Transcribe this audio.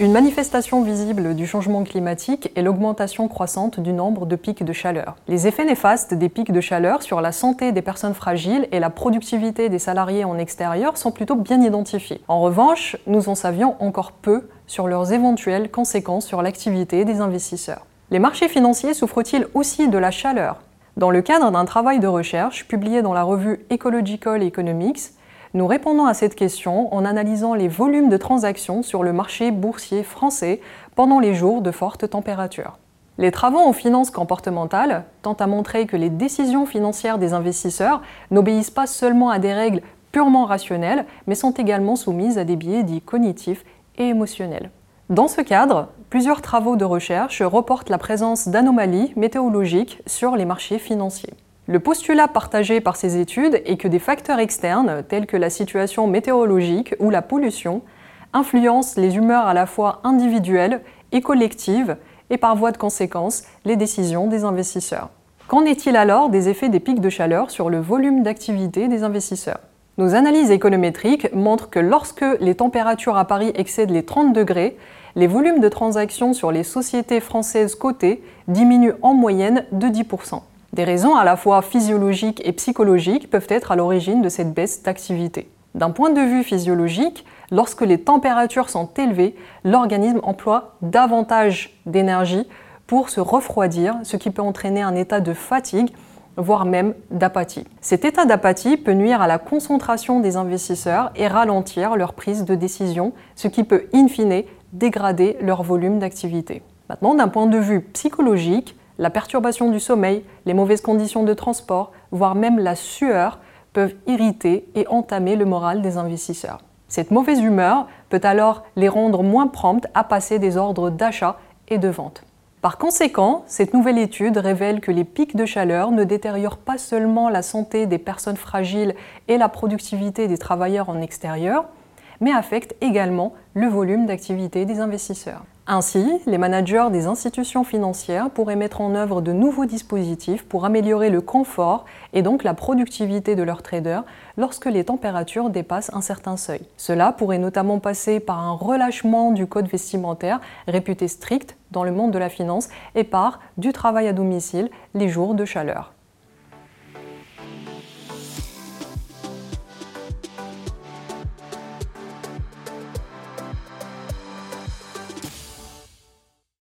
Une manifestation visible du changement climatique est l'augmentation croissante du nombre de pics de chaleur. Les effets néfastes des pics de chaleur sur la santé des personnes fragiles et la productivité des salariés en extérieur sont plutôt bien identifiés. En revanche, nous en savions encore peu sur leurs éventuelles conséquences sur l'activité des investisseurs. Les marchés financiers souffrent-ils aussi de la chaleur? Dans le cadre d'un travail de recherche publié dans la revue Ecological Economics, nous répondons à cette question en analysant les volumes de transactions sur le marché boursier français pendant les jours de forte température. Les travaux en finance comportementale tentent à montrer que les décisions financières des investisseurs n'obéissent pas seulement à des règles purement rationnelles, mais sont également soumises à des biais dits cognitifs et émotionnels. Dans ce cadre, plusieurs travaux de recherche reportent la présence d'anomalies météorologiques sur les marchés financiers. Le postulat partagé par ces études est que des facteurs externes, tels que la situation météorologique ou la pollution, influencent les humeurs à la fois individuelles et collectives et par voie de conséquence les décisions des investisseurs. Qu'en est-il alors des effets des pics de chaleur sur le volume d'activité des investisseurs? Nos analyses économétriques montrent que lorsque les températures à Paris excèdent les 30 degrés, les volumes de transactions sur les sociétés françaises cotées diminuent en moyenne de 10%. Des raisons à la fois physiologiques et psychologiques peuvent être à l'origine de cette baisse d'activité. D'un point de vue physiologique, lorsque les températures sont élevées, l'organisme emploie davantage d'énergie pour se refroidir, ce qui peut entraîner un état de fatigue, voire même d'apathie. Cet état d'apathie peut nuire à la concentration des investisseurs et ralentir leur prise de décision, ce qui peut in fine dégrader leur volume d'activité. Maintenant, d'un point de vue psychologique, la perturbation du sommeil, les mauvaises conditions de transport, voire même la sueur peuvent irriter et entamer le moral des investisseurs. Cette mauvaise humeur peut alors les rendre moins promptes à passer des ordres d'achat et de vente. Par conséquent, cette nouvelle étude révèle que les pics de chaleur ne détériorent pas seulement la santé des personnes fragiles et la productivité des travailleurs en extérieur, mais affectent également le volume d'activité des investisseurs. Ainsi, les managers des institutions financières pourraient mettre en œuvre de nouveaux dispositifs pour améliorer le confort et donc la productivité de leurs traders lorsque les températures dépassent un certain seuil. Cela pourrait notamment passer par un relâchement du code vestimentaire réputé strict dans le monde de la finance et par du travail à domicile les jours de chaleur.